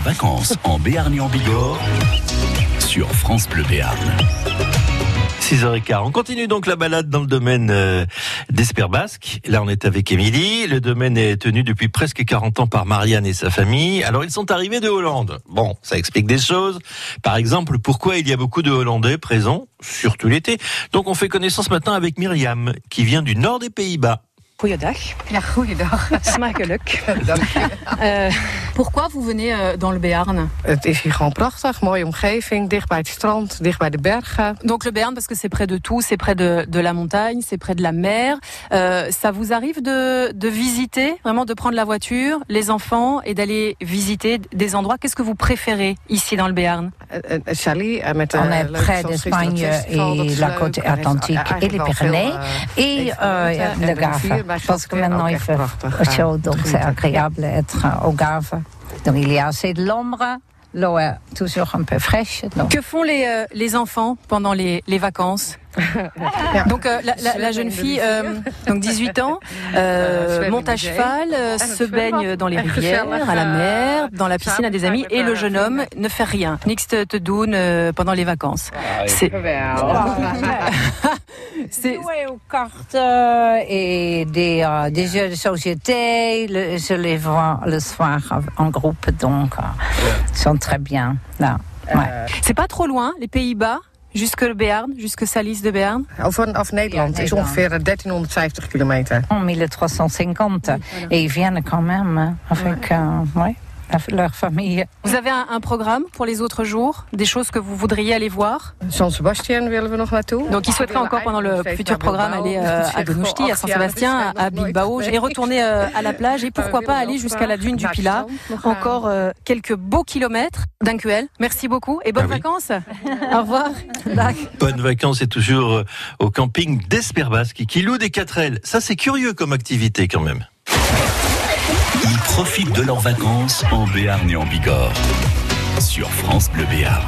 Vacances en Béarn et en Bigorre sur France Bleu Béarn. 6h15. On continue donc la balade dans le domaine euh, d'Esperbasque. Là, on est avec Émilie. Le domaine est tenu depuis presque 40 ans par Marianne et sa famille. Alors, ils sont arrivés de Hollande. Bon, ça explique des choses. Par exemple, pourquoi il y a beaucoup de Hollandais présents, surtout l'été? Donc, on fait connaissance maintenant avec Myriam, qui vient du nord des Pays-Bas. Goeiedag. Ja, goeiedag. Smakelijk. Dank je. Euh, Pourquoi vous venez euh, dans le Béarn? Het is hier gewoon prachtig, mooie omgeving, dicht bij het strand, dicht bij de bergen. Donc le Béarn parce que c'est près de tout, c'est près de, de la montagne, c'est près de la mer. Euh, ça vous arrive de, de visiter, vraiment de prendre la voiture, les enfants et d'aller visiter des endroits? Qu'est-ce que vous préférez ici dans le Béarn? Eh, eh, met de On est près zoals de gisteren het? Spanje festival, dat et la côte Er atlantique et les Pyrénées. Et euh, en le de Bij Parce que maintenant il fait prachtig, chaud, donc c'est agréable d'être euh, au Gave. Donc il y a assez de l'ombre, l'eau est toujours un peu fraîche. Donc. Que font les, euh, les enfants pendant les, les vacances? Donc euh, la, la- la jeune fille, euh, donc 18 ans, euh, monte à cheval, euh, se baigne dans les rivières, à la mer, dans la piscine à des amis, et le jeune homme ne fait rien. Niks te, euh, pendant les vacances. C'est c'est- Jouer aux cartes et des, euh, des jeux de société, le- je les vois le soir en groupe, donc euh, ils sont très bien là. Ouais. c'est pas trop loin, les Pays-Bas, jusque le Béarn, jusque Salis de Béarn. Over, af Nederland. Is ongeveer eh, 1350 kilometer. En 1350 et ils viennent quand même hein, avec euh, ouais, leur famille. Vous avez un, un programme pour les autres jours, des choses que vous voudriez aller voir? San Sebastian willen we nog naartoe? Donc, il souhaiterait encore pendant le futur programme aller euh, à Donosti, à Saint-Sébastien, à Bilbao et retourner euh, à la plage et pourquoi pas aller jusqu'à la dune du Pilat. Encore euh, quelques beaux kilomètres d'un QL. Merci beaucoup et bonnes Ah oui. vacances. Au revoir. Bonnes vacances et toujours au camping d'Esperbasque qui loue des 4L. Ça, c'est curieux comme activité quand même. Ils profitent de leurs vacances en Béarn et en Bigorre sur France Bleu Béarn.